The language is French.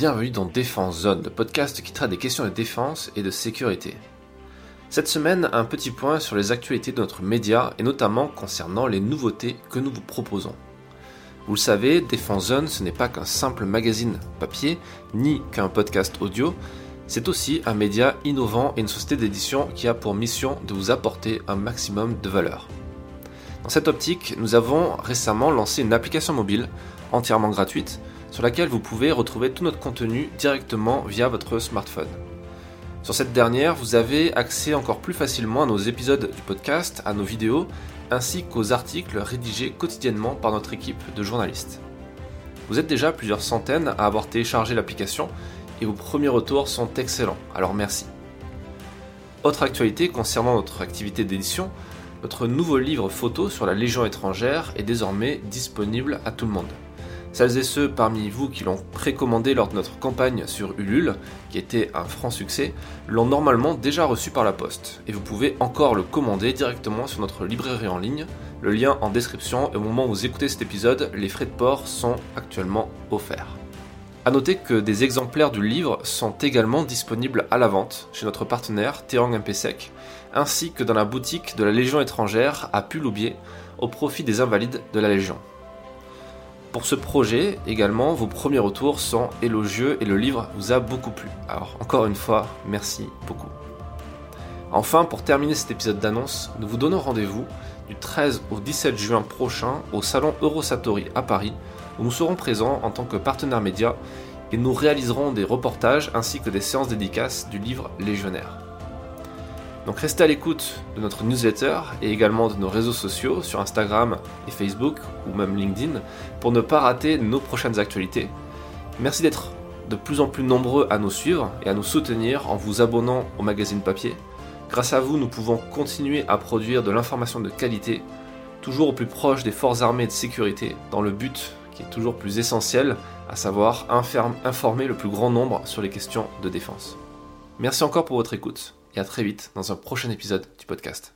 bienvenue dans Défense Zone, le podcast qui traite des questions de défense et de sécurité. Cette semaine, un petit point sur les actualités de notre média et notamment concernant les nouveautés que nous vous proposons. Vous le savez, Défense Zone, ce n'est pas qu'un simple magazine papier, ni qu'un podcast audio, c'est aussi un média innovant et une société d'édition qui a pour mission de vous apporter un maximum de valeur. Dans cette optique, nous avons récemment lancé une application mobile entièrement gratuite sur laquelle vous pouvez retrouver tout notre contenu directement via votre smartphone. Sur cette dernière, vous avez accès encore plus facilement à nos épisodes du podcast, à nos vidéos, ainsi qu'aux articles rédigés quotidiennement par notre équipe de journalistes. Vous êtes déjà plusieurs centaines à avoir téléchargé l'application et vos premiers retours sont excellents, alors merci. Autre actualité concernant notre activité d'édition, notre nouveau livre photo sur la Légion étrangère est désormais disponible à tout le monde. Celles et ceux parmi vous qui l'ont précommandé lors de notre campagne sur Ulule, qui était un franc succès, l'ont normalement déjà reçu par la poste, et vous pouvez encore le commander directement sur notre librairie en ligne, le lien en description, et au moment où vous écoutez cet épisode, les frais de port sont actuellement offerts. A noter que des exemplaires du livre sont également disponibles à la vente chez notre partenaire Terang MPSEC, ainsi que dans la boutique de la Légion étrangère à Puloubier, au profit des invalides de la Légion. Pour ce projet, également, vos premiers retours sont élogieux et le livre vous a beaucoup plu. Alors, encore une fois, merci beaucoup. Enfin, pour terminer cet épisode d'annonce, nous vous donnons rendez-vous du 13 au 17 juin prochain au salon Eurosatori à Paris, où nous serons présents en tant que partenaire média et nous réaliserons des reportages ainsi que des séances dédicaces du livre Légionnaire. Donc restez à l'écoute de notre newsletter et également de nos réseaux sociaux sur Instagram et Facebook ou même LinkedIn pour ne pas rater nos prochaines actualités. Merci d'être de plus en plus nombreux à nous suivre et à nous soutenir en vous abonnant au magazine papier. Grâce à vous, nous pouvons continuer à produire de l'information de qualité, toujours au plus proche des forces armées de sécurité, dans le but qui est toujours plus essentiel, à savoir informer le plus grand nombre sur les questions de défense. Merci encore pour votre écoute et à très vite dans un prochain épisode du podcast.